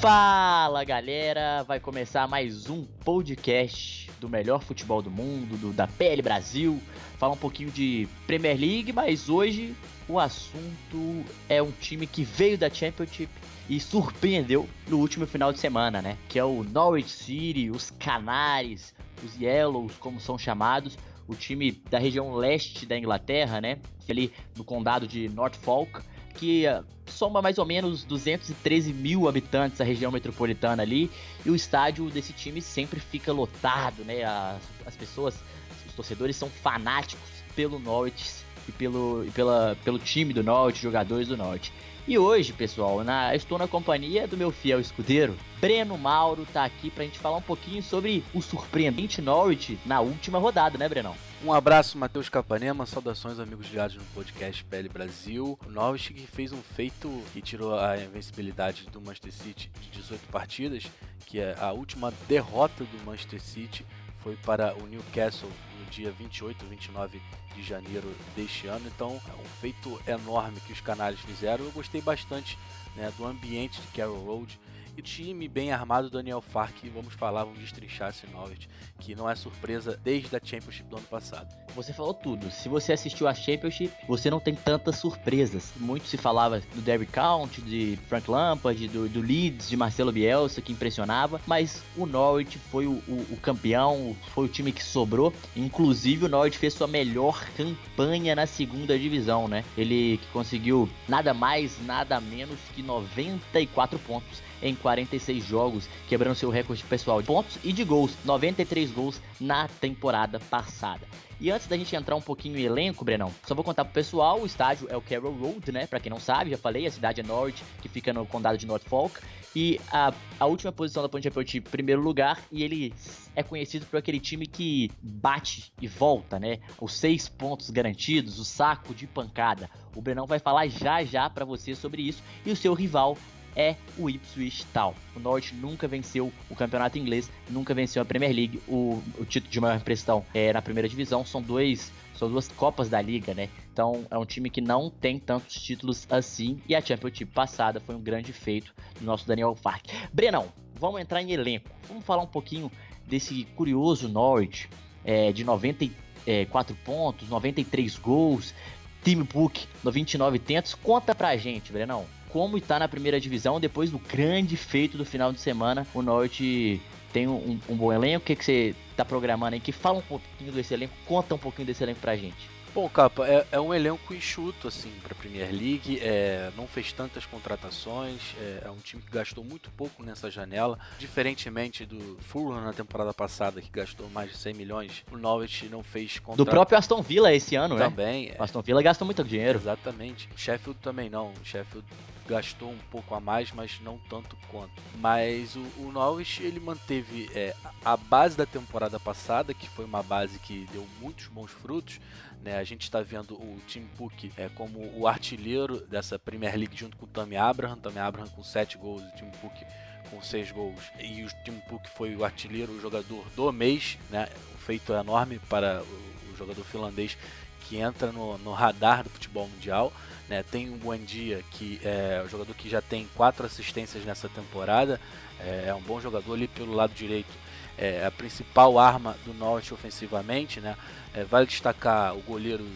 Fala galera, vai começar mais um podcast do melhor futebol do mundo, do, da PL Brasil. Falar um pouquinho de Premier League, mas hoje o assunto é um time que veio da Championship e surpreendeu no último final de semana, né? Que é o Norwich City, os Canaries, os Yellows, como são chamados, o time da região leste da Inglaterra, né? Ali no condado de Norfolk, que uh, soma mais ou menos 213 mil habitantes a região metropolitana ali, e o estádio desse time sempre fica lotado, né? As, as pessoas, os torcedores são fanáticos pelo Norwich e pelo, e pela, pelo time do Norte, jogadores do Norte. E hoje, pessoal, na, estou na companhia do meu fiel escudeiro, Breno Mauro, tá aqui pra gente falar um pouquinho sobre o surpreendente Norwich na última rodada, né, Brenão? Um abraço, Matheus Capanema, saudações amigos ligados no podcast PL Brasil. O Norwich que fez um feito que tirou a invencibilidade do Manchester City de 18 partidas, que é a última derrota do Manchester City foi para o Newcastle dia 28, 29 de janeiro deste ano. Então, é um feito enorme que os Canários fizeram. Eu gostei bastante né, do ambiente de Carroll Road time bem armado Daniel Fark. Vamos falar, vamos destrinchar esse Norwich, que não é surpresa desde a Championship do ano passado. Você falou tudo. Se você assistiu a Championship, você não tem tantas surpresas. Muito se falava do Derby County, de Frank Lampard, do, do Leeds, de Marcelo Bielsa, que impressionava. Mas o Norwich foi o, o, o campeão, foi o time que sobrou. Inclusive, o Norwich fez sua melhor campanha na segunda divisão, né? Ele conseguiu nada mais, nada menos que 94 pontos em 46 jogos, quebrando seu recorde pessoal de pontos e de gols, 93 gols na temporada passada. E antes da gente entrar um pouquinho em elenco, Brenão, só vou contar pro pessoal, o estádio é o Carroll Road, né? Pra quem não sabe, já falei, a cidade é Norwich, que fica no condado de Norfolk. E a, a última posição da Ponte Championship, primeiro lugar, e ele é conhecido por aquele time que bate e volta, né? Os seis pontos garantidos, o saco de pancada. O Brenão vai falar já já para você sobre isso. E o seu rival é o Ipswich Town. O Norte nunca venceu o campeonato inglês, nunca venceu a Premier League. O, o título de maior impressão é na primeira divisão. São dois, são duas copas da liga, né? Então é um time que não tem tantos títulos assim. E a Championship passada foi um grande feito do nosso Daniel Fark. Brenão, vamos entrar em elenco. Vamos falar um pouquinho desse curioso Norwich é, de 94 pontos, 93 gols. Team Book 29 tentos. Conta pra gente, Brenão como está na primeira divisão depois do grande feito do final de semana. O Norte tem um, um bom elenco. O que, que você está programando aí? Que fala um pouquinho desse elenco, conta um pouquinho desse elenco pra gente. Bom, Capa, é, é um elenco enxuto, assim, para a Premier League. É, não fez tantas contratações. É, é, um time que gastou muito pouco nessa janela. Diferentemente do Fulham na temporada passada, que gastou mais de 100 milhões, o Norwich não fez contrato. Do próprio Aston Villa esse ano, também, né? Também. O Aston Villa gastou muito dinheiro. Exatamente. O Sheffield também não. O Sheffield gastou um pouco a mais, mas não tanto quanto. Mas o, o ele manteve é, a base da temporada passada, que foi uma base que deu muitos bons frutos. Né? A gente está vendo o Tim Cook é, como o artilheiro dessa Premier League junto com o Tammy Abraham. Tammy Abraham com 7 gols o Tim Cook com 6 gols. E o Tim Cook foi o artilheiro, o jogador do mês. Né? Um feito enorme para o, o jogador finlandês que entra no, no radar do futebol mundial. Né? Tem o Buendia, que é o jogador que já tem quatro assistências nessa temporada, é, é um bom jogador ali pelo lado direito. É a principal arma do Norte ofensivamente, né? É, vale destacar o goleiro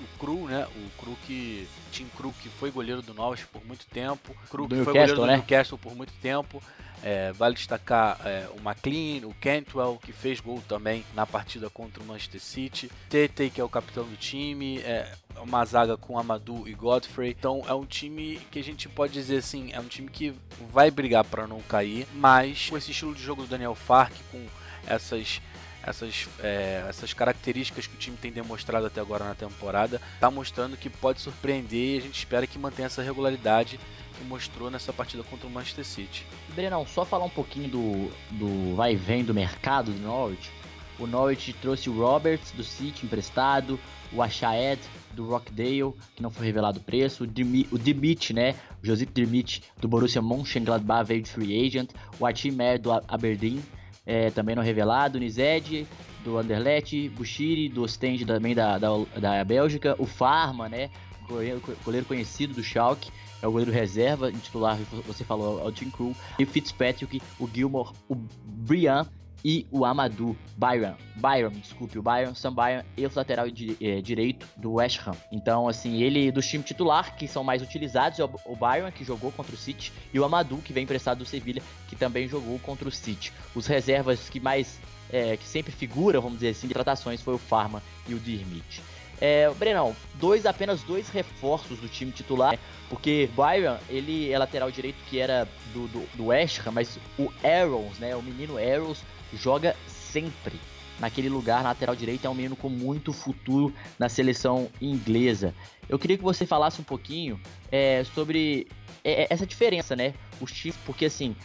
o Cru, né? O Cru que Tim Cru que foi goleiro do Norwich por muito tempo, Cru que foi goleiro do né? Newcastle por muito tempo. É, vale destacar é, o McLean, o Cantwell, que fez gol também na partida contra o Manchester City. Tete, que é o capitão do time. É, uma zaga com Amadou e Godfrey. Então é um time que a gente pode dizer assim, é um time que vai brigar para não cair, mas com esse estilo de jogo do Daniel Fark, com essas essas, é, essas características que o time tem demonstrado até agora na temporada, está mostrando que pode surpreender e a gente espera que mantenha essa regularidade que mostrou nessa partida contra o Manchester City. Brenão, só falar um pouquinho do, do vai e vem do mercado do Norwich. O Norwich trouxe o Roberts do City emprestado, o Ashaed do Rockdale, que não foi revelado o preço, o, Dimi, o Dimit, né, o Josip Dimit do Borussia Mönchengladbach veio de free agent, o Atim Mer do Aberdeen, é, também não revelado, o Nized do Anderlecht, Bushiri do Ostende também da, da, da Bélgica, o Farma, né, goleiro, goleiro conhecido do Schalke, é o goleiro reserva, titular, você falou, é o Tim Crew, e o Fitzpatrick, o Gilmore, o Brian e o Amadou Byron. Byron, desculpe, o Byron, Sam Byron, ex-lateral di é, direito do West Ham. Então, assim, ele dos times titular, que são mais utilizados, é o, o Byron, que jogou contra o City, e o Amadou, que vem emprestado do Sevilha, que também jogou contra o City. Os reservas que mais, é, que sempre figuram, vamos dizer assim, de tratações foi o Farma e o Dirmit. É, Brenão, dois, apenas dois reforços do time titular, né? porque Byron, ele é lateral direito que era do, do, do West Ham, mas o Arrows, né, o menino Arrows, joga sempre naquele lugar, na lateral direita, é um menino com muito futuro na seleção inglesa. Eu queria que você falasse um pouquinho é, sobre é, é essa diferença, né? Os times, porque assim,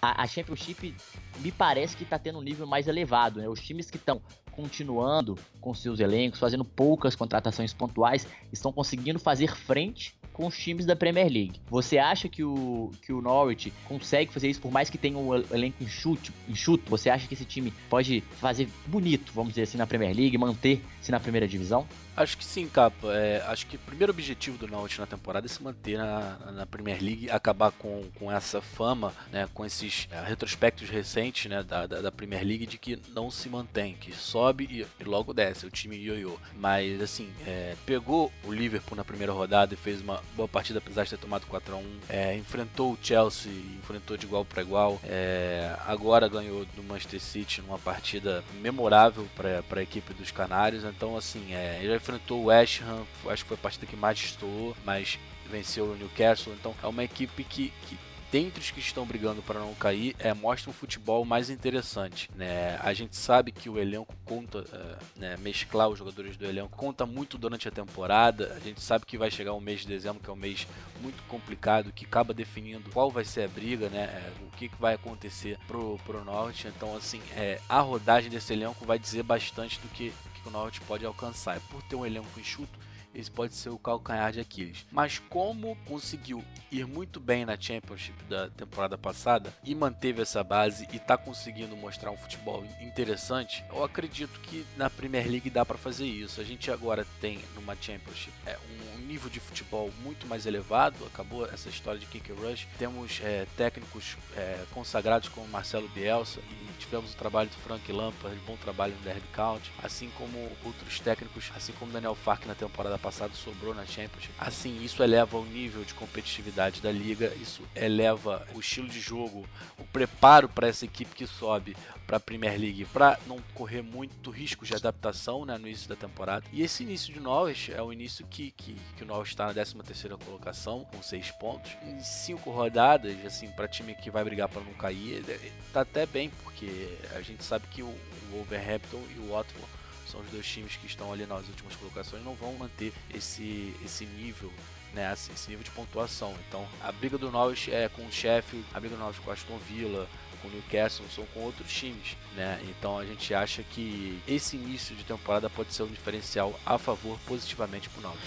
a, a Championship me parece que está tendo um nível mais elevado, né? Os times que estão continuando com seus elencos, fazendo poucas contratações pontuais, estão conseguindo fazer frente com os times da Premier League. Você acha que o, que o Norwich consegue fazer isso, por mais que tenha um elenco enxuto, enxuto? Você acha que esse time pode fazer bonito, vamos dizer assim, na Premier League, manter-se na primeira divisão? Acho que sim, Capa. É, acho que o primeiro objetivo do Norwich na temporada é se manter na, na Premier League, acabar com, com essa fama, né, com esses é, retrospectos recentes né, da, da, da, Premier League de que não se mantém, que sobe e, e logo desce, o time ioiô. Mas, assim, é, pegou o Liverpool na primeira rodada e fez uma boa partida, apesar de ter tomado 4 a 1 é, enfrentou o Chelsea, enfrentou de igual para igual. É, agora ganhou do Manchester City numa partida memorável para a equipe dos Canários. Então, assim, é, enfrentou o West Ham, acho que foi a partida que mais estou, mas venceu o Newcastle. Então, é uma equipe que, que dentre os que estão brigando para não cair, é, mostra um futebol mais interessante. Né? A gente sabe que o elenco conta, é, né, mesclar os jogadores do elenco conta muito durante a temporada. A gente sabe que vai chegar o mês de dezembro, que é um mês muito complicado, que acaba definindo qual vai ser a briga, né? É, o que, que vai acontecer pro, pro Norte. Então, assim, é, a rodagem desse elenco vai dizer bastante do que, que o Norte pode alcançar. E por ter um elenco enxuto, esse pode ser o calcanhar de Aquiles. Mas como conseguiu ir muito bem na Championship da temporada passada e manteve essa base e está conseguindo mostrar um futebol interessante, eu acredito que na Premier League dá para fazer isso. A gente agora tem numa Championship é, um nível de futebol muito mais elevado. Acabou essa história de kick rush. Temos é, técnicos é, consagrados como Marcelo Bielsa e tivemos o trabalho do Frank Lampard, bom trabalho no Derby County, assim como outros técnicos, assim como Daniel Fark na temporada passada passado sobrou na Championship. Assim, isso eleva o nível de competitividade da liga, isso eleva o estilo de jogo, o preparo para essa equipe que sobe para a Premier League, para não correr muito risco de adaptação né, no início da temporada. E esse início de Norwich é o início que, que, que o Norwich está na 13 terceira colocação, com 6 pontos. Em 5 rodadas, assim, para time que vai brigar para não cair, tá até bem, porque a gente sabe que o Wolverhampton e o Watford são os dois times que estão ali nas últimas colocações, não vão manter esse, esse nível né, esse nível de pontuação. Então, a briga do Norwich é com o Sheffield, a briga do Norwich com o Aston Villa, com o Newcastle, são com outros times, né? Então, a gente acha que esse início de temporada pode ser um diferencial a favor positivamente para o Norwich.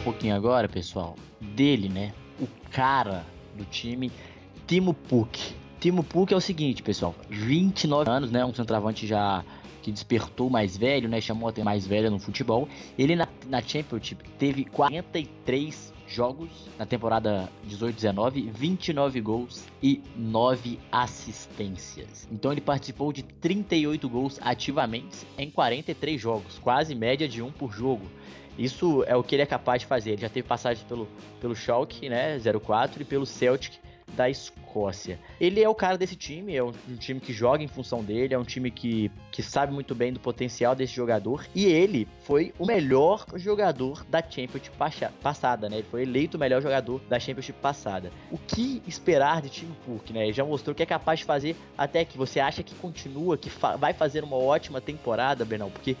Pouquinho agora, pessoal, dele, né? O cara do time, Timo Puk. Timo Puk é o seguinte, pessoal, 29 anos, né? Um centroavante já que despertou mais velho, né? Chamou a ter mais velho no futebol. Ele na, na Championship teve 43 jogos na temporada 18-19, 29 gols e 9 assistências. Então ele participou de 38 gols ativamente em 43 jogos, quase média de um por jogo. Isso é o que ele é capaz de fazer. Ele já teve passagem pelo, pelo Schalke, né, 04, e pelo Celtic da Escócia. Ele é o cara desse time, é um, um, time que joga em função dele, é um time que, que sabe muito bem do potencial desse jogador. E ele foi o melhor jogador da Championship passada, né? Ele foi eleito o melhor jogador da Championship passada. O que esperar de Tim Cook, né? Ele já mostrou que é capaz de fazer até que você acha que continua, que fa vai fazer uma ótima temporada, Bernal, porque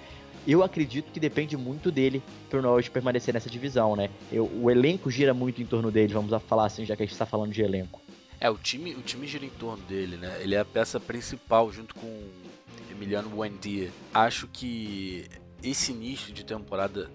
eu acredito que depende muito dele pro Norwich permanecer nessa divisão, né? Eu, o elenco gira muito em torno dele, vamos falar assim, já que a gente está falando de elenco. É, o time, o time gira em torno dele, né? Ele é a peça principal junto com Emiliano Buendia. Acho que esse início de temporada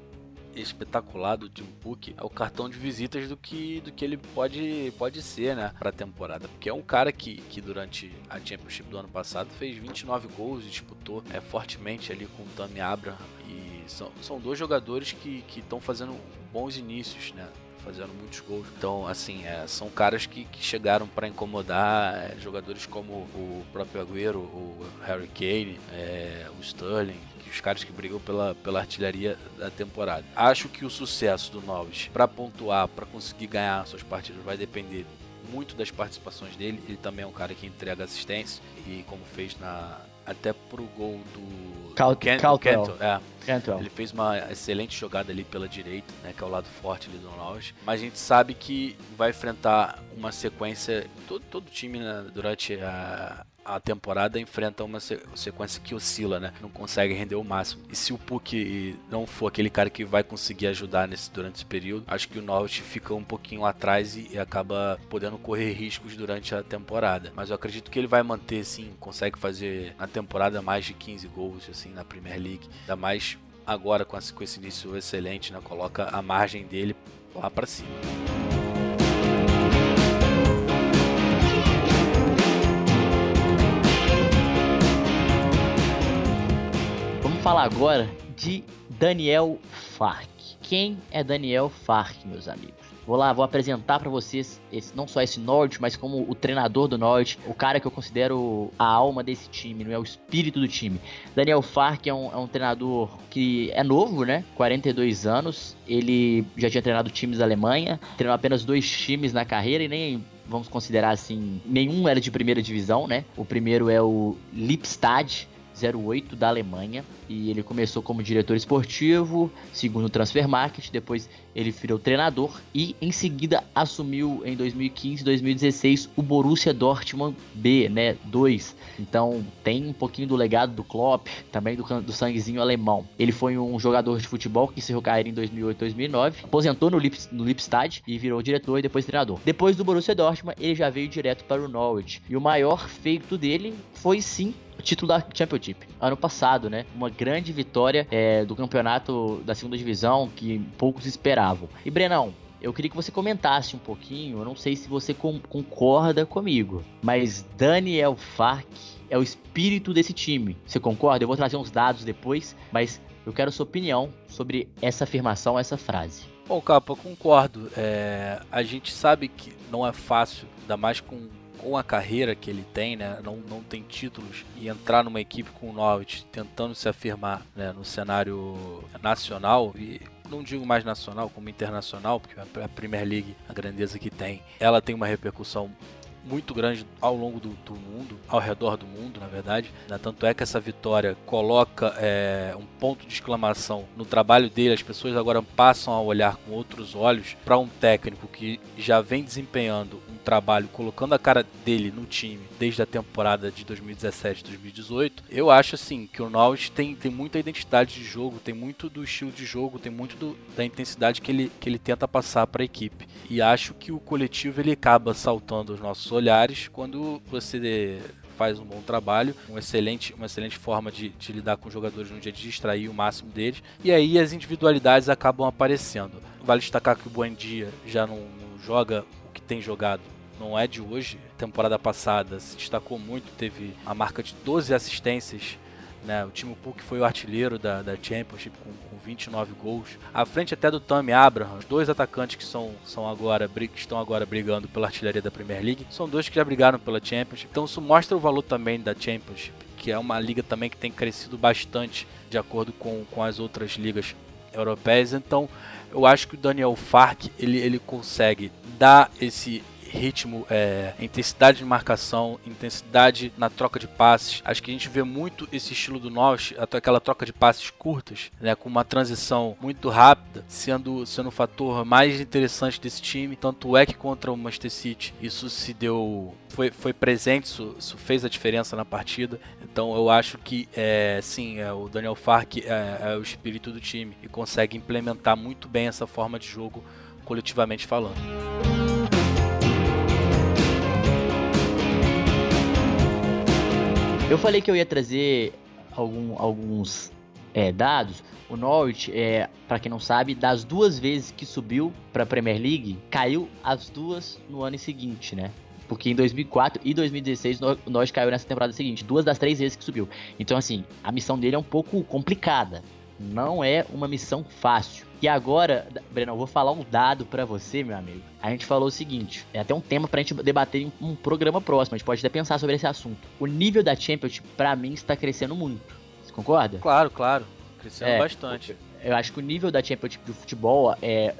espetacular do Tim Cook é o cartão de visitas do que, do que ele pode, pode ser, né, pra temporada. Porque é um cara que, que durante a Championship do ano passado fez 29 gols e disputou é, fortemente ali com o Tammy Abraham. E são, são dois jogadores que estão fazendo bons inícios, né? fazendo muitos gols. Então, assim, é, são caras que, que chegaram para incomodar é, jogadores como o próprio Agüero, o Harry Kane, é, o Sterling, os caras que brigam pela, pela artilharia da temporada. Acho que o sucesso do Norwich para pontuar, para conseguir ganhar suas partidas, vai depender muito das participações dele. Ele também é um cara que entrega assistência e como fez na até pro gol do Cal. É. Cantwell. Ele fez uma excelente jogada ali pela direita, né, que é o lado forte ali do Norwich. Mas a gente sabe que vai enfrentar uma sequência todo todo time né, durante a a temporada enfrenta uma sequência que oscila, né? Não consegue render o máximo. E se o Puck não for aquele cara que vai conseguir ajudar nesse, durante esse período, acho que o Norwich fica um pouquinho atrás e, e, acaba podendo correr riscos durante a temporada. Mas eu acredito que ele vai manter, sim, consegue fazer na temporada mais de 15 gols, assim, na Premier League. Ainda mais agora com, esse início excelente, né? Coloca a margem dele lá para cima. Falar agora de Daniel Fark. Quem é Daniel Fark, meus amigos? Vou lá, vou apresentar para vocês esse, não só esse Norte, mas como o treinador do Norte, o cara que eu considero a alma desse time, não é o espírito do time. Daniel Fark é um, é um treinador que é novo, né? 42 anos. Ele já tinha treinado times da Alemanha, treinou apenas dois times na carreira e nem vamos considerar assim, nenhum era de primeira divisão, né? O primeiro é o Lipstad, 08 da Alemanha e ele começou como diretor esportivo, segundo o Transfer Market, depois ele virou treinador e em seguida assumiu em 2015 2016 o Borussia Dortmund B, né, 2. Então tem um pouquinho do legado do Klopp, também do, do sanguezinho alemão. Ele foi um jogador de futebol que encerrou carreira em 2008 2009, aposentou no, Lip, no Lipstad e virou diretor e depois treinador. Depois do Borussia Dortmund, ele já veio direto para o Norwich e o maior feito dele foi sim título da Championship ano passado, né? Uma grande vitória é, do campeonato da segunda divisão que poucos esperavam. E Brenão, eu queria que você comentasse um pouquinho. Eu não sei se você com, concorda comigo, mas Daniel Fark é o espírito desse time. Você concorda? Eu vou trazer uns dados depois, mas eu quero sua opinião sobre essa afirmação, essa frase. Bom, Capa, concordo. É, a gente sabe que não é fácil, ainda mais com com a carreira que ele tem, né, não, não tem títulos, e entrar numa equipe com o Norwich tentando se afirmar né, no cenário nacional, e não digo mais nacional como internacional, porque a Premier League, a grandeza que tem, ela tem uma repercussão muito grande ao longo do, do, mundo, ao redor do mundo, na verdade. Né? Tanto é que essa vitória coloca é, um ponto de exclamação no trabalho dele. As pessoas agora passam a olhar com outros olhos para um técnico que já vem desempenhando um trabalho, colocando a cara dele no time desde a temporada de 2017-2018. Eu acho assim que o Norwich tem, tem muita identidade de jogo, tem muito do estilo de jogo, tem muito do, da intensidade que ele, que ele tenta passar para a equipe. E acho que o coletivo ele acaba saltando os nossos olhares quando você faz um bom trabalho, um excelente, uma excelente forma de, de, lidar com os jogadores no dia de extrair o máximo deles. E aí as individualidades acabam aparecendo. Vale destacar que o Buendia já não, não joga o que tem jogado. Não é de hoje. Temporada passada se destacou muito, teve a marca de 12 assistências né? O Timo Puk foi o artilheiro da, da Championship com, com 29 gols. À frente até do Tammy Abraham, os dois atacantes que são, são agora, que estão agora brigando pela artilharia da Premier League. São dois que já brigaram pela Championship. Então isso mostra o valor também da Championship, que é uma liga também que tem crescido bastante de acordo com, com as outras ligas europeias. Então eu acho que o Daniel Fark ele, ele consegue dar esse ritmo, é, intensidade de marcação, intensidade na troca de passes. Acho que a gente vê muito esse estilo do Norwich, aquela troca de passes curtas, né, com uma transição muito rápida, sendo, sendo o fator mais interessante desse time. Tanto é que contra o Manchester City isso se deu foi, foi presente, isso, isso, fez a diferença na partida. Então eu acho que é, sim, é, o Daniel Fark é, é, o espírito do time e consegue implementar muito bem essa forma de jogo coletivamente falando. Eu falei que eu ia trazer algum, alguns é, dados. O Norwich, é, para quem não sabe, das duas vezes que subiu para a Premier League, caiu as duas no ano seguinte, né? Porque em 2004 e 2016 o Norwich caiu nessa temporada seguinte, duas das três vezes que subiu. Então, assim, a missão dele é um pouco complicada. Não é uma missão fácil. E agora, Breno, eu vou falar um dado para você, meu amigo. A gente falou o seguinte: é até um tema pra gente debater em um programa próximo. A gente pode até pensar sobre esse assunto. O nível da Championship, para mim, está crescendo muito. Você concorda? Claro, claro. Crescendo é, bastante. Eu acho que o nível da Championship do futebol é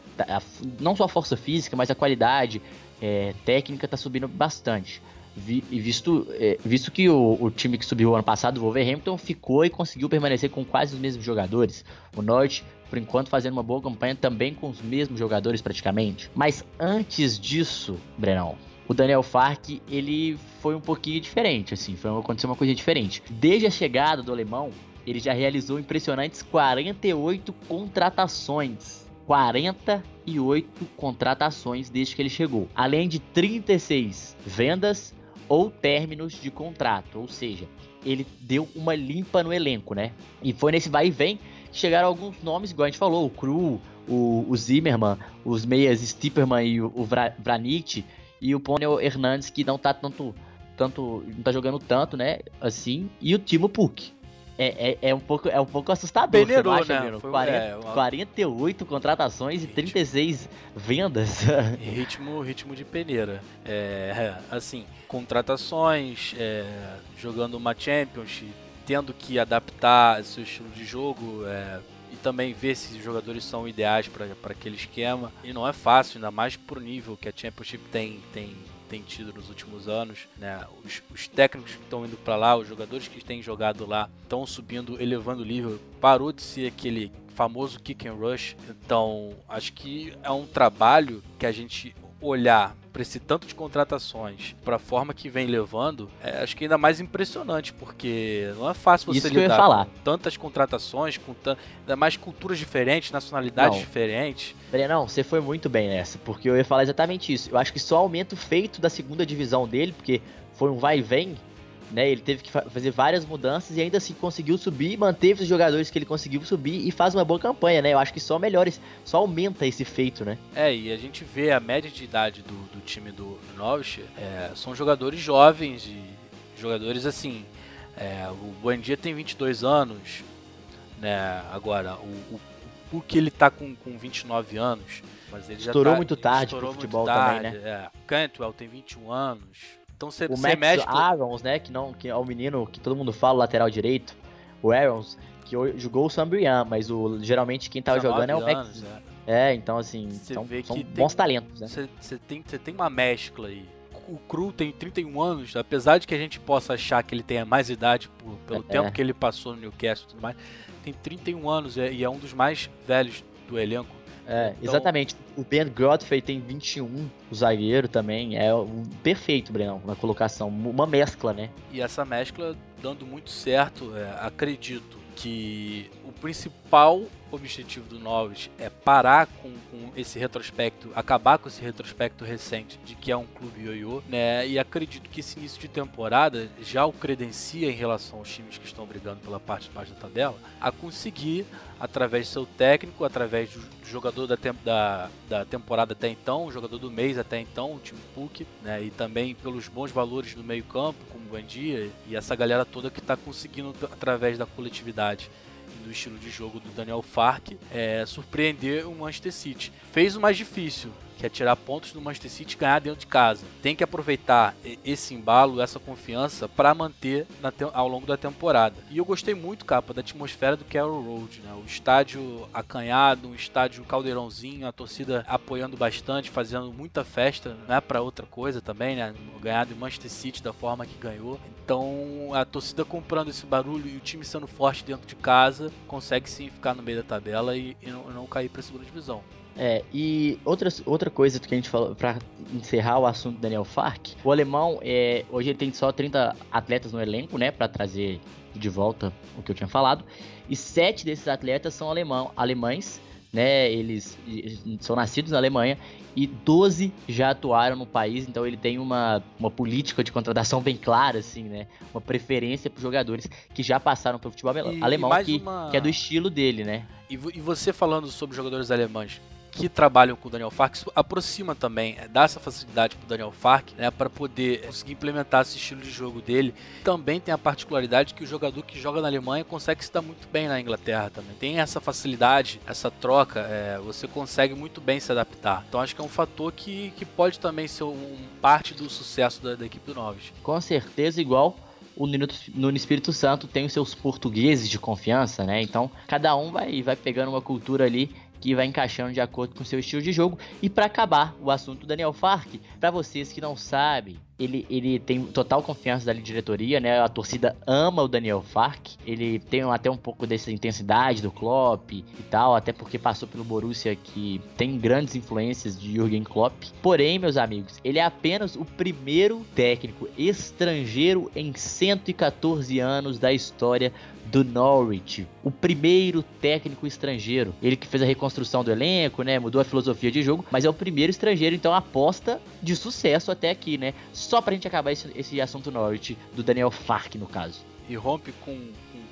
não só a força física, mas a qualidade é, técnica está subindo bastante. Vi, visto, é, visto que o, o, time que subiu ano passado, o Wolverhampton, ficou e conseguiu permanecer com quase os mesmos jogadores. O Norte, por enquanto, fazendo uma boa campanha também com os mesmos jogadores praticamente. Mas antes disso, Brenão, o Daniel Fark, ele foi um pouquinho diferente, assim, foi aconteceu uma coisa diferente. Desde a chegada do alemão, ele já realizou impressionantes 48 contratações 48 contratações desde que ele chegou, além de 36 vendas ou términos de contrato, ou seja, ele deu uma limpa no elenco, né? E foi nesse vai e vem que chegaram alguns nomes, igual a gente falou, o Cru, o, o Zimmerman, os meias Stipperman e o, o Vranich e o Ponel Hernandes que não tá tanto tanto não tá jogando tanto, né, assim, e o Timo Puk é, é, é, um pouco, é um pouco assustador. Peneirou, acha, né? Foi, 40, é, uma... 48 contratações ritmo. e 36 vendas. ritmo, ritmo de peneira. É, assim, contratações, é, jogando uma Championship, tendo que adaptar seu estilo de jogo é, e também ver se os jogadores são ideais para aquele esquema. E não é fácil, ainda mais pro nível que a Championship tem, tem tem tido nos últimos anos, né? Os, os técnicos que estão indo para lá, os jogadores que têm jogado lá, estão subindo, elevando o nível. Parou de ser aquele famoso kick and rush. Então, acho que é um trabalho que a gente olhar para esse tanto de contratações, para a forma que vem levando, é, acho que ainda mais impressionante, porque não é fácil você Isso lidar falar. com tantas contratações, com ainda mais culturas diferentes, nacionalidades não. diferentes. Não, você foi muito bem nessa, porque eu ia falar exatamente isso. Eu acho que só aumento feito da segunda divisão dele, porque foi um vai e vem, né? Ele teve que fa fazer várias mudanças e ainda assim conseguiu subir, manteve os jogadores que ele conseguiu subir e faz uma boa campanha, né? Eu acho que só melhora, só aumenta esse feito, né? É, e a gente vê a média de idade do, do time do, do Norwich, é, são jogadores jovens e jogadores assim. É, o Buendia tem 22 anos, né? Agora, o, o, o que ele tá com, com 29 anos, mas ele estourou tá, muito tarde estourou futebol tarde, também, né? É. Cantwell tem 21 anos. Então você, o você Max mexe Arons, né, que não que é o menino que todo mundo fala lateral direito, o Arons, que jogou o Sambrian, mas o geralmente quem tava jogando é o Max. É. é. então assim, são, são bons tem, talentos, né? Você tem, tem uma mescla aí. O Cru tem 31 anos, apesar de que a gente possa achar que ele tenha mais idade por, pelo é. tempo que ele passou no Newcastle e tudo mais, tem 31 anos e é um dos mais velhos do elenco. É, então... exatamente. O Ben Godfrey tem 21, o zagueiro também. É um perfeito, Brenão, na colocação. Uma mescla, né? E essa mescla dando muito certo, é, acredito que o principal objetivo do Norwich é parar com, com, esse retrospecto, acabar com esse retrospecto recente de que é um clube ioiô, né? E acredito que esse início de temporada já o credencia em relação aos times que estão brigando pela parte de baixo da tabela a conseguir, através do seu técnico, através do jogador da, tem, da, da temporada até então, o jogador do mês até então, o time Puck, né? E também pelos bons valores do meio-campo, como Bandia e essa galera toda que está conseguindo através da coletividade do estilo de jogo do Daniel Fark, é, surpreender o Manchester City. Fez o mais difícil, que é tirar pontos do Manchester City e ganhar dentro de casa. Tem que aproveitar esse embalo, essa confiança para manter ao longo da temporada. E eu gostei muito, capa, da atmosfera do Carroll Road, né? O estádio acanhado, um estádio caldeirãozinho, a torcida apoiando bastante, fazendo muita festa, não é para outra coisa também, né? Ganhar do Manchester City da forma que ganhou. Então, a torcida comprando esse barulho e o time sendo forte dentro de casa, consegue sim ficar no meio da tabela e, e não, não cair para a segunda divisão. É, e outra, outra coisa que a gente falou, para encerrar o assunto do Daniel Fark, o alemão, é, hoje ele tem só 30 atletas no elenco, né, para trazer de volta o que eu tinha falado, e sete desses atletas são alemão, alemães, né, eles são nascidos na Alemanha, e 12 já atuaram no país, então ele tem uma, uma política de contratação bem clara, assim, né, uma preferência para jogadores que já passaram pelo futebol e, alemão, que, uma... que é do estilo dele, né. E, e você falando sobre jogadores alemães, que trabalham com o Daniel Fark, isso aproxima também, é, dá essa facilidade para o Daniel Fark, né, para poder conseguir implementar esse estilo de jogo dele. Também tem a particularidade que o jogador que joga na Alemanha consegue se dar muito bem na Inglaterra também. Tem essa facilidade, essa troca, é, você consegue muito bem se adaptar. Então acho que é um fator que, que pode também ser um, parte do sucesso da, da equipe do Norwich. Com certeza, igual o no Espírito Santo tem os seus portugueses de confiança, né? Então cada um vai, vai pegando uma cultura ali que vai encaixando de acordo com o seu estilo de jogo. E para acabar o assunto Daniel Fark, para vocês que não sabem, ele, ele tem total confiança da diretoria, né? A torcida ama o Daniel Fark. Ele tem até um pouco dessa intensidade do Klopp e tal, até porque passou pelo Borussia que tem grandes influências de Jürgen Klopp. Porém, meus amigos, ele é apenas o primeiro técnico estrangeiro em 114 anos da história do Norwich, o primeiro técnico estrangeiro. Ele que fez a reconstrução do elenco, né? Mudou a filosofia de jogo, mas é o primeiro estrangeiro, então aposta de sucesso até aqui, né? Só pra gente acabar esse, esse assunto Norwich, do Daniel Fark, no caso. E rompe com,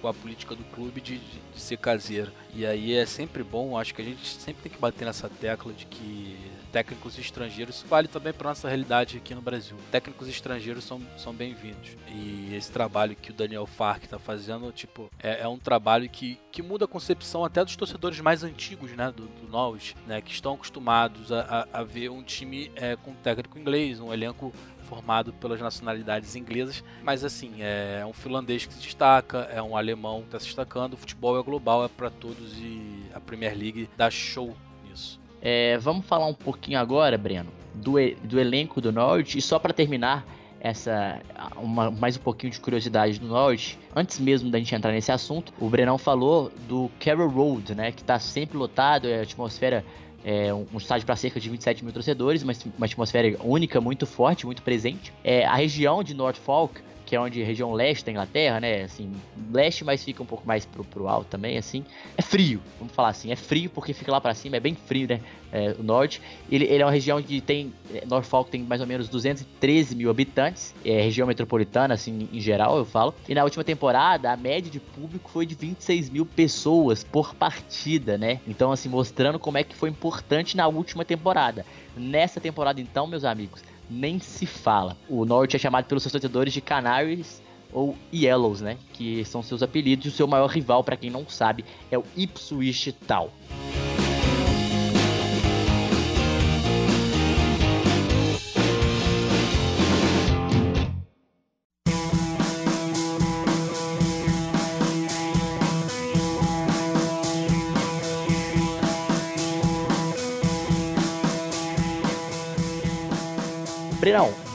com a política do clube de, de, de, ser caseiro. E aí é sempre bom, acho que a gente sempre tem que bater nessa tecla de que técnicos estrangeiros, isso vale também para nossa realidade aqui no Brasil. Técnicos estrangeiros são, são bem-vindos. E esse trabalho que o Daniel Fark está fazendo, tipo, é, é, um trabalho que, que muda a concepção até dos torcedores mais antigos, né, do, do Norwich, né, que estão acostumados a, a, a ver um time é, com técnico inglês, um elenco formado pelas nacionalidades inglesas, mas assim, é um finlandês que se destaca, é um alemão que está se destacando, o futebol é global, é para todos e a Premier League dá show nisso. É, vamos falar um pouquinho agora, Breno, do, do elenco do Norte. E só para terminar essa uma, mais um pouquinho de curiosidade do Norte, antes mesmo da gente entrar nesse assunto, o Brenão falou do Carroll Road, né, que está sempre lotado, é a atmosfera é um estádio para cerca de 27 mil torcedores, mas uma atmosfera única, muito forte, muito presente. É, a região de Norfolk que é onde região leste da Inglaterra, né? Assim, leste, mas fica um pouco mais pro, pro alto também, assim. É frio, vamos falar assim. É frio porque fica lá para cima, é bem frio, né? É, o norte. Ele, ele, é uma região que tem. É, Norfolk tem mais ou menos 213 mil habitantes. É região metropolitana, assim, em geral, eu falo. E na última temporada, a média de público foi de 26 mil pessoas por partida, né? Então, assim, mostrando como é que foi importante na última temporada. Nessa temporada, então, meus amigos nem se fala. O Norte é chamado pelos seus torcedores de Canaries ou Yellows, né? Que são seus apelidos. E o seu maior rival, para quem não sabe, é o Ipswich Town.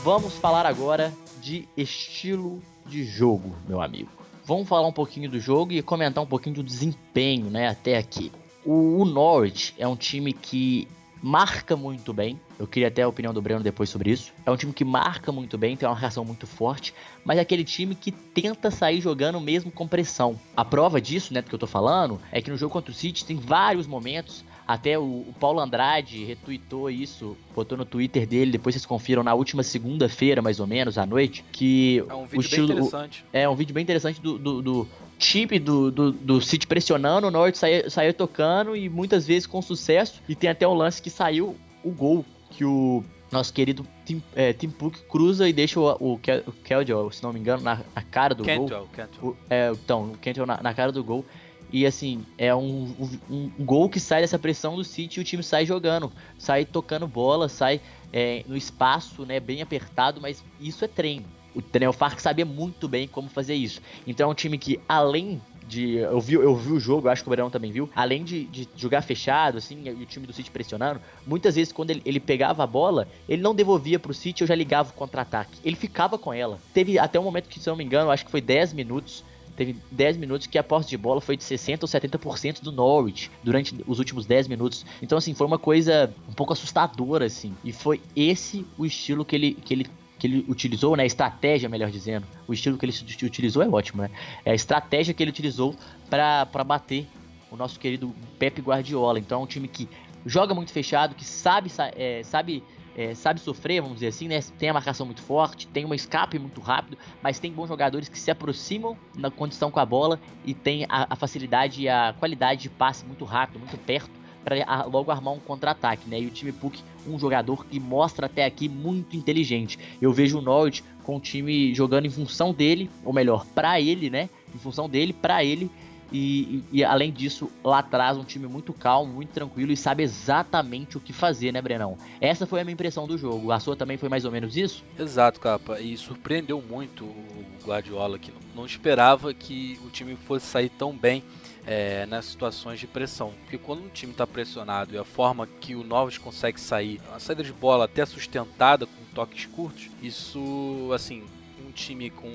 Vamos falar agora de estilo de jogo, meu amigo. Vamos falar um pouquinho do jogo e comentar um pouquinho do desempenho, né, até aqui. O, o Norwich é um time que marca muito bem. Eu queria até a opinião do Breno depois sobre isso. É um time que marca muito bem, tem uma reação muito forte, mas é aquele time que tenta sair jogando mesmo com pressão. A prova disso, né, do que eu tô falando, é que no jogo contra o City tem vários momentos até o, o Paulo Andrade retweetou isso, botou no Twitter dele, depois vocês confiram na última segunda-feira, mais ou menos, à noite, que é um vídeo o estilo, bem interessante. é um vídeo bem interessante do, do, do chip do, do, do City pressionando, o Norte saiu, saiu tocando e muitas vezes com sucesso. E tem até um lance que saiu o gol que o nosso querido Tim, é, Tim Puck cruza e deixa o, o, o se não me engano, na, na cara do Cantwell, gol. Cantwell. O, é, então, o Cantwell na, na cara do gol. E assim, é um, um, um, gol que sai dessa pressão do City e o time sai jogando, sai tocando bola, sai é, no espaço, né, bem apertado, mas isso é treino. O Daniel Fark sabia muito bem como fazer isso. Então é um time que, além de. Eu vi, eu vi o jogo, acho que o Verão também viu. Além de, de jogar fechado, assim, e o time do City pressionando, muitas vezes quando ele, ele pegava a bola, ele não devolvia pro City, eu já ligava o contra-ataque. Ele ficava com ela. Teve até um momento que, se eu não me engano, acho que foi 10 minutos. Teve 10 minutos que a posse de bola foi de 60% ou 70% do Norwich durante os últimos 10 minutos. Então, assim, foi uma coisa um pouco assustadora, assim. E foi esse o estilo que ele, que ele que ele utilizou, né, a estratégia, melhor dizendo, o estilo que ele utilizou é ótimo, né? É a estratégia que ele utilizou para bater o nosso querido Pepe Guardiola. Então é um time que joga muito fechado, que sabe é, sabe é, sabe sofrer, vamos dizer assim, né? Tem a marcação muito forte, tem um escape muito rápido, mas tem bons jogadores que se aproximam na condição com a bola e tem a, a facilidade e a qualidade de passe muito rápido, muito perto para logo armar um contra-ataque, né? E o time Puck, um jogador que mostra até aqui muito inteligente. Eu vejo o Norwich com o time jogando em função dele, ou melhor, para ele, né? Em função dele, para ele. E, e, além disso, lá atrás, um time muito calmo, muito tranquilo e sabe exatamente o que fazer, né, Brenão? Essa foi a minha impressão do jogo. A sua também foi mais ou menos isso? Exato, capa. E surpreendeu muito o Guardiola, que não esperava que o time fosse sair tão bem é, nas situações de pressão. Porque quando um time está pressionado e a forma que o Novos consegue sair, a saída de bola até sustentada com toques curtos, isso, assim, um time com,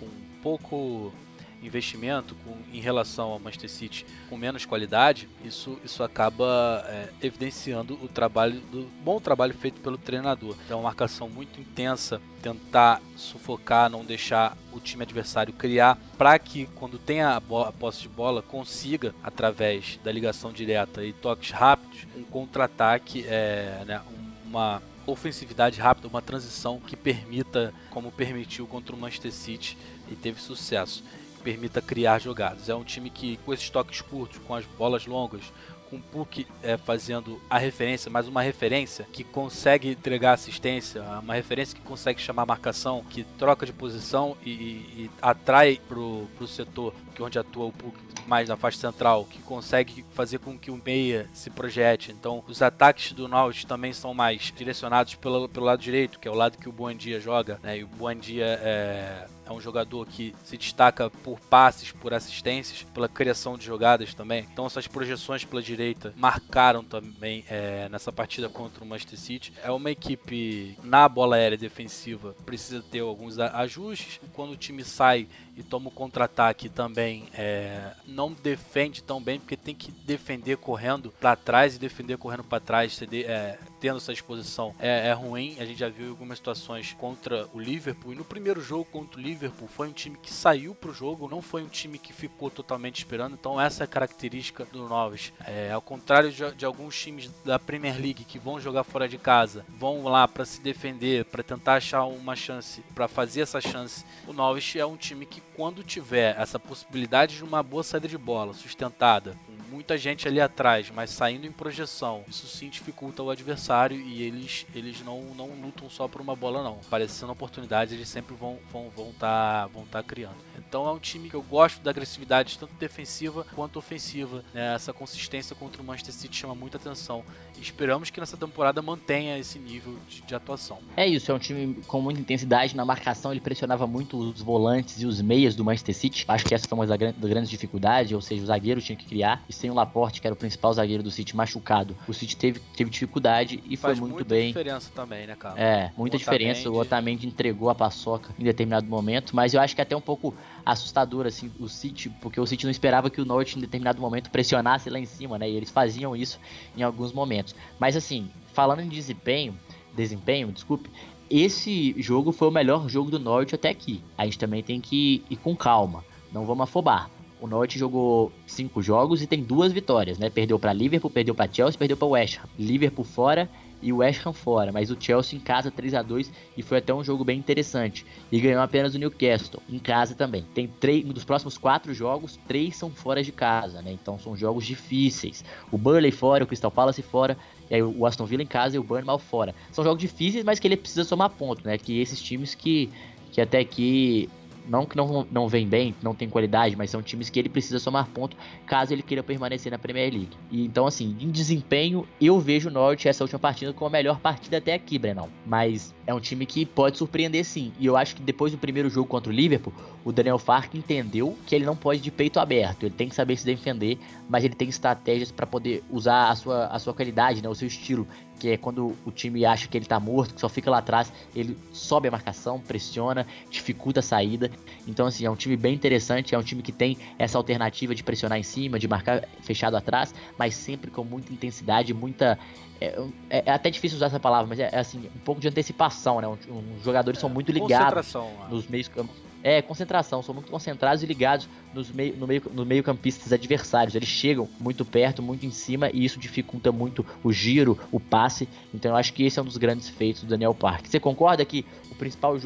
com pouco investimento com, em relação ao Manchester City com menos qualidade, isso, isso acaba é, evidenciando o trabalho do bom trabalho feito pelo treinador. Então, uma marcação muito intensa, tentar sufocar, não deixar o time adversário criar, para que quando tem a, a posse de bola consiga através da ligação direta e toques rápidos um contra-ataque, é, né, uma ofensividade rápida, uma transição que permita, como permitiu contra o Manchester City e teve sucesso permita criar jogadas. É um time que, com esses toques curtos, com as bolas longas, com o Puck é, fazendo a referência, mais uma referência que consegue entregar assistência, uma referência que consegue chamar marcação, que troca de posição e, e atrai pro, pro setor que onde atua o Puck mais na faixa central, que consegue fazer com que o meia se projete. Então, os ataques do Norwich também são mais direcionados pelo, pelo lado direito, que é o lado que o Buendia joga, né? E o Buendia é, é um jogador que se destaca por passes, por assistências, pela criação de jogadas também. Então, essas projeções pela direita marcaram também é, nessa partida contra o Manchester City. É uma equipe na bola aérea defensiva precisa ter alguns ajustes. Quando o time sai e toma o contra-ataque também é, não defende tão bem porque tem que defender correndo para trás e defender correndo para trás é, tendo essa exposição é, é, ruim. A gente já viu algumas situações contra o Liverpool e no primeiro jogo contra o Liverpool foi um time que saiu pro jogo não foi um time que ficou totalmente esperando. Então essa é a característica do Novos é, ao contrário de, de alguns times da Premier League que vão jogar fora de casa vão lá para se defender para tentar achar uma chance para fazer essa chance o Novos é um time que quando tiver essa possibilidade de uma boa saída de bola sustentada, com muita gente ali atrás, mas saindo em projeção, isso sim dificulta o adversário e eles, eles não, não lutam só por uma bola não. Aparecendo oportunidades, eles sempre vão vão vão tá, vão tá criando. Então é um time que eu gosto da agressividade tanto defensiva quanto ofensiva. Né? Essa consistência contra o Manchester City chama muita atenção. E esperamos que nessa temporada mantenha esse nível de, de atuação. É isso, é um time com muita intensidade na marcação. Ele pressionava muito os volantes e os meias do Manchester City. Acho que essa foi uma das grandes dificuldades, ou seja, o zagueiro tinha que criar. E sem o Laporte, que era o principal zagueiro do City, machucado, o City teve, teve dificuldade e Faz foi muito bem. muita diferença também, né, cara? É, muita o diferença. Otamendi... O Otamendi entregou a paçoca em determinado momento, mas eu acho que até um pouco assustador, assim, o City, porque o City não esperava que o Norte em determinado momento pressionasse lá em cima, né? E eles faziam isso em alguns momentos. Mas assim, falando em desempenho, desempenho, desculpe, esse jogo foi o melhor jogo do Norte até aqui. A gente também tem que ir com calma, não vamos afobar. O Norte jogou cinco jogos e tem duas vitórias, né? Perdeu para Liverpool, perdeu para Chelsea, perdeu para West Ham. Liverpool fora e o West Ham fora, mas o Chelsea em casa 3 a 2 e foi até um jogo bem interessante. E ganhou apenas o Newcastle em casa também. Tem três dos próximos quatro jogos, três são fora de casa, né? Então são jogos difíceis. O Burnley fora, o Crystal Palace fora, e aí o Aston Villa em casa e o Bournemouth fora. São jogos difíceis, mas que ele precisa somar ponto, né? Que esses times que que até aqui não que não, não vem bem, não tem qualidade, mas são times que ele precisa somar ponto caso ele queira permanecer na Premier League. E, então, assim, em desempenho, eu vejo o Norwich essa última partida como a melhor partida até aqui, Brenão. Mas é um time que pode surpreender sim. E eu acho que depois do primeiro jogo contra o Liverpool, o Daniel Fark entendeu que ele não pode de peito aberto. Ele tem que saber se defender, mas ele tem estratégias para poder usar a sua, a sua qualidade, né, o seu estilo que é quando o time acha que ele tá morto, que só fica lá atrás, ele sobe a marcação, pressiona, dificulta a saída. Então, assim, é um time bem interessante, é um time que tem essa alternativa de pressionar em cima, de marcar fechado atrás, mas sempre com muita intensidade, muita. É, é, é até difícil usar essa palavra, mas é, é assim, um pouco de antecipação, né? Um, um, os jogadores são muito ligados nos meios campos é, concentração, são muito concentrados e ligados nos meio, no, meio, no meio campistas adversários. Eles chegam muito perto, muito em cima, e isso dificulta muito o giro, o passe. Então eu acho que esse é um dos grandes feitos do Daniel Park. Você concorda que principal,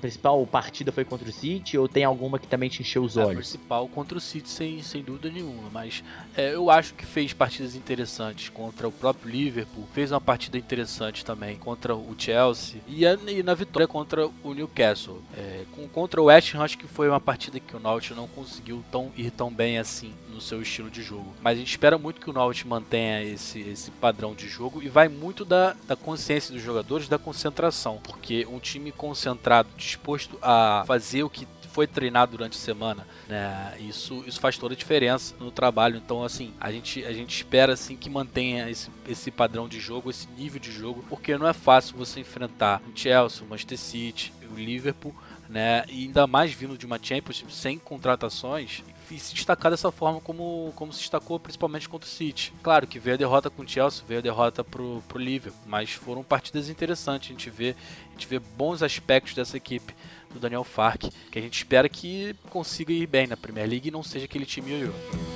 principal partida foi contra o City, ou tem alguma que também te encheu os olhos? É, o principal contra o City, sem, sem dúvida nenhuma, mas é, eu acho que fez partidas interessantes contra o próprio Liverpool, fez uma partida interessante também contra o Chelsea, e, a, e na vitória contra o Newcastle. É, com, contra o West Ham acho que foi uma partida que o Náutico não conseguiu tão, ir tão bem assim no seu estilo de jogo. Mas a gente espera muito que o Náutico mantenha esse, esse padrão de jogo e vai muito da, da consciência dos jogadores, da concentração. Porque um time concentrado, disposto a fazer o que foi treinado durante a semana, né? Isso, isso faz toda a diferença no trabalho. Então, assim, a gente, a gente espera assim que mantenha esse, esse padrão de jogo, esse nível de jogo, porque não é fácil você enfrentar o Chelsea, o Manchester City, o Liverpool né? E ainda mais vindo de uma Championship sem contratações e se destacar dessa forma como, como se destacou principalmente contra o City. Claro que veio a derrota com o Chelsea, veio a derrota pro, pro Liverpool, mas foram partidas interessantes, a gente vê, a gente vê bons aspectos dessa equipe do Daniel Fark, que a gente espera que consiga ir bem na Premier League e não seja aquele time ioiô.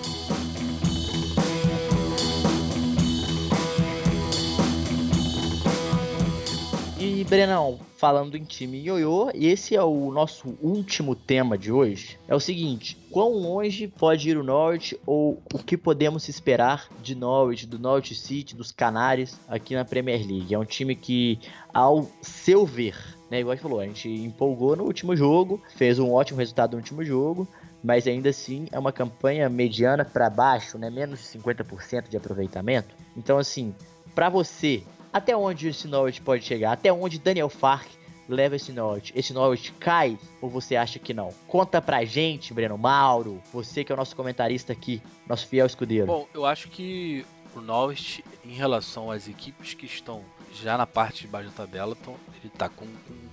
Brenão, falando em time ioiô, esse é o nosso último tema de hoje. É o seguinte: quão longe pode ir o Norwich ou o que podemos esperar de Norwich, do Norwich City, dos Canários aqui na Premier League? É um time que, ao seu ver, né, igual a gente falou, a gente empolgou no último jogo, fez um ótimo resultado no último jogo, mas ainda assim é uma campanha mediana para baixo, né, menos de 50% de aproveitamento. Então, assim, para você até onde esse Norwich pode chegar? Até onde Daniel Fark leva esse Norwich? Esse Norwich cai ou você acha que não? Conta pra gente, Breno Mauro, você que é o nosso comentarista aqui, nosso fiel escudeiro. Bom, eu acho que o Norwich, em relação às equipes que estão já na parte de baixo da tabela, ele tá com, com,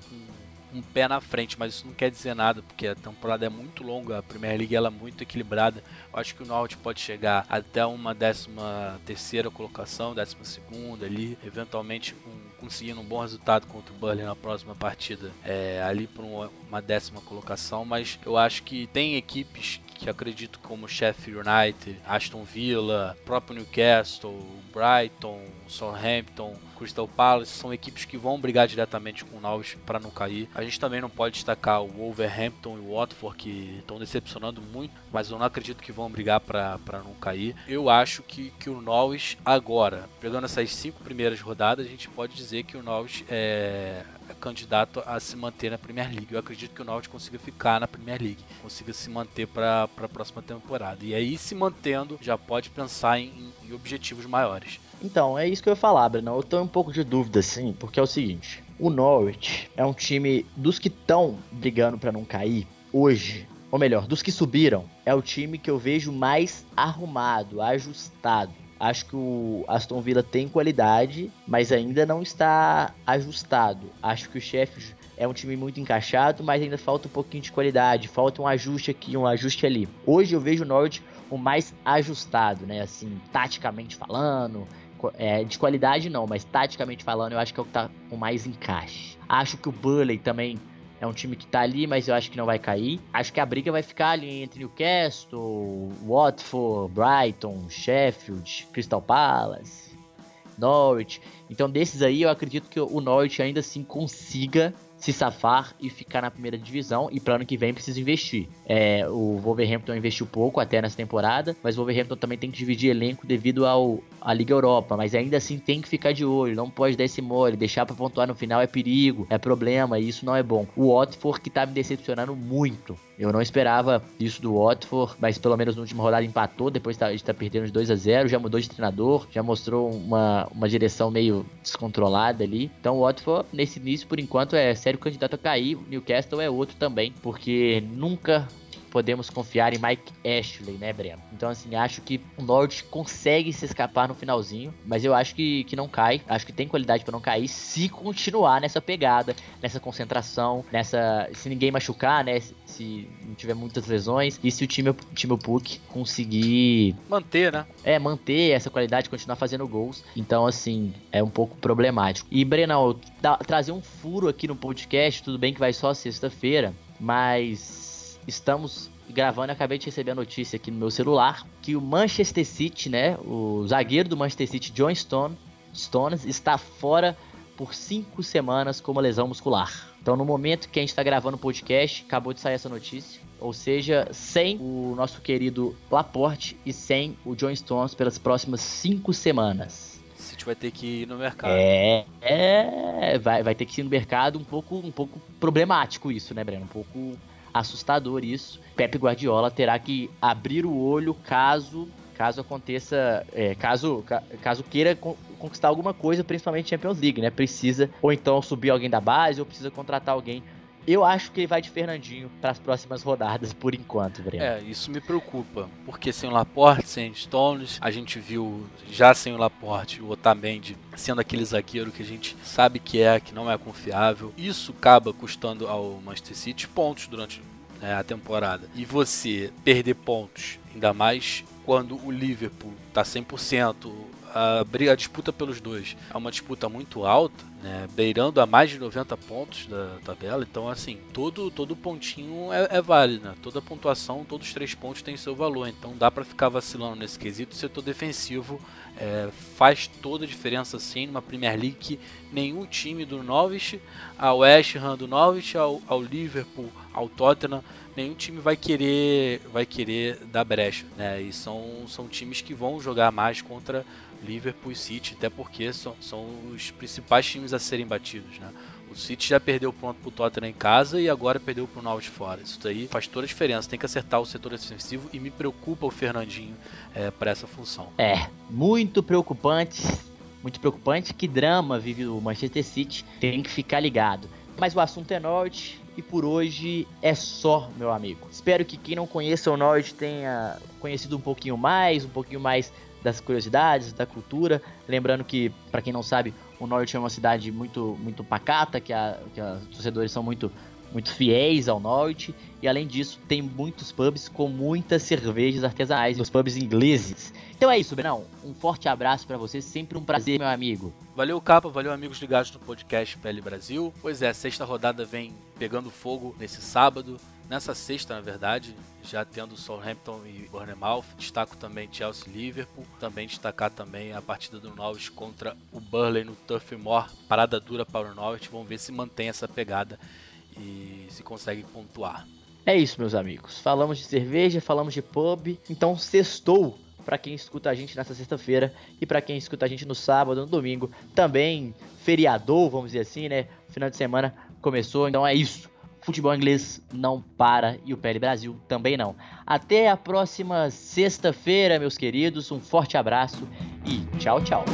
um pé na frente, mas isso não quer dizer nada, porque a temporada é muito longa, a Premier League ela é muito equilibrada. Eu acho que o Norte pode chegar até uma décima terceira colocação, décima segunda ali, eventualmente um, conseguindo um bom resultado contra o Burnley na próxima partida, é, ali por uma, uma décima colocação, mas eu acho que tem equipes que acredito como Sheffield United, Aston Villa, próprio Newcastle, Brighton, Southampton, Crystal Palace são equipes que vão brigar diretamente com o Norwich para não cair. A gente também não pode destacar o Wolverhampton e o Watford que estão decepcionando muito, mas eu não acredito que vão brigar para não cair. Eu acho que, que o Norwich agora, pegando essas cinco primeiras rodadas, a gente pode dizer que o Norwich é candidato a se manter na Premier League. Eu acredito que o Norwich consiga ficar na Premier League, consiga se manter para a próxima temporada. E aí, se mantendo, já pode pensar em, em objetivos maiores. Então, é isso que eu ia falar, Breno. Eu tenho um pouco de dúvida, sim, porque é o seguinte: o Norwich é um time dos que estão brigando para não cair hoje. Ou melhor, dos que subiram, é o time que eu vejo mais arrumado, ajustado. Acho que o Aston Villa tem qualidade, mas ainda não está ajustado. Acho que o Sheffield é um time muito encaixado, mas ainda falta um pouquinho de qualidade, falta um ajuste aqui, um ajuste ali. Hoje eu vejo o Norwich o mais ajustado, né? Assim, taticamente falando, é, de qualidade não, mas taticamente falando, eu acho que é o que tá com mais encaixe. Acho que o Burley também é um time que tá ali, mas eu acho que não vai cair. Acho que a briga vai ficar ali entre Newcastle, Watford, Brighton, Sheffield, Crystal Palace, Norwich. Então, desses aí, eu acredito que o Norwich ainda assim consiga se safar e ficar na primeira divisão. E para ano que vem precisa investir. É, o Wolverhampton investiu pouco até nessa temporada, mas o Wolverhampton também tem que dividir elenco devido ao à Liga Europa. Mas ainda assim tem que ficar de olho, não pode dar esse mole, deixar para pontuar no final é perigo, é problema e isso não é bom. O Watford que tá me decepcionando muito. Eu não esperava isso do Watford, mas pelo menos na última rodada empatou, depois tá, de estar tá perdendo de 2 a 0 já mudou de treinador, já mostrou uma, uma direção meio descontrolada ali. Então o Watford, nesse início, por enquanto, é sério candidato a cair. Newcastle é outro também, porque nunca podemos confiar em Mike Ashley, né, Breno? Então, assim, acho que o Norwich consegue se escapar no finalzinho, mas eu acho que, que não cai. Acho que tem qualidade para não cair se continuar nessa pegada, nessa concentração, nessa. Se ninguém machucar, né? Se não tiver muitas lesões e se o time, o time Puck conseguir manter, né? É, manter essa qualidade, continuar fazendo gols. Então, assim, é um pouco problemático. E, Brenão, trazer um furo aqui no podcast, tudo bem que vai só sexta-feira, mas estamos gravando, acabei de receber a notícia aqui no meu celular que o Manchester City, né, o zagueiro do Manchester City, John Stone, Stones, está fora por cinco semanas com uma lesão muscular. Então, no momento que a gente está gravando o podcast, acabou de sair essa notícia. Ou seja, sem o nosso querido Laporte e sem o John Stones pelas próximas cinco semanas. City vai ter que ir no mercado. É, é vai, vai ter que ir no mercado um pouco, um pouco problemático isso, né, Breno? Um pouco assustador isso. Pepe Guardiola terá que abrir o olho caso caso aconteça, é, caso caso queira conquistar alguma coisa, principalmente Champions League, né? Precisa ou então subir alguém da base ou precisa contratar alguém eu acho que ele vai de Fernandinho para as próximas rodadas, por enquanto, Breno. É, isso me preocupa. Porque sem o Laporte, sem Stones, a gente viu já sem o Laporte o Otamendi sendo aquele zagueiro que a gente sabe que é, que não é confiável. Isso acaba custando ao Manchester City pontos durante né, a temporada. E você perder pontos, ainda mais quando o Liverpool está 100%, a, briga, a disputa pelos dois é uma disputa muito alta, né, beirando a mais de 90 pontos da tabela. Então, assim, todo, todo pontinho é, é válido, né? Toda pontuação, todos os três pontos têm seu valor. Então, dá para ficar vacilando nesse quesito. O setor defensivo é, faz toda a diferença, sim, numa Premier League que nenhum time do Norwich, ao West Ham do Norwich, ao, ao Liverpool, ao Tottenham, nenhum time vai querer vai querer dar brecha, né? E são, são times que vão jogar mais contra Liverpool e City, até porque são, são os principais times a serem batidos, né? O City já perdeu ponto pro Tottenham em casa e agora perdeu pro Norwich fora. Isso daí faz toda a diferença. Tem que acertar o setor defensivo e me preocupa o Fernandinho é, para essa função. É, muito preocupante. Muito preocupante. Que drama vive o Manchester City. Tem que ficar ligado. Mas o assunto é Norte e por hoje é só, meu amigo. Espero que quem não conheça o Norte tenha conhecido um pouquinho mais, um pouquinho mais das curiosidades, da cultura. Lembrando que, para quem não sabe, o Norte é uma cidade muito, muito pacata, que, a, que os torcedores são muito, muito fiéis ao Norte. E além disso, tem muitos pubs com muitas cervejas artesanais, os pubs ingleses. Então é isso, Benão. Um forte abraço para você, sempre um prazer, meu amigo. Valeu, Capa, valeu, amigos ligados no podcast PL Brasil. Pois é, sexta rodada vem pegando fogo nesse sábado. Nessa sexta, na verdade, já tendo Southampton e Bournemouth, destaco também Chelsea e Liverpool, também destacar também a partida do Norwich contra o Burley no Turf Moor, parada dura para o Norwich, vamos ver se mantém essa pegada e se consegue pontuar. É isso, meus amigos. Falamos de cerveja, falamos de pub, então sextou para quem escuta a gente nessa sexta-feira e para quem escuta a gente no sábado, no domingo, também feriador, vamos dizer assim, né? Final de semana começou, então é isso futebol inglês não para e o PL Brasil também não. Até a próxima sexta-feira, meus queridos. Um forte abraço e tchau, tchau.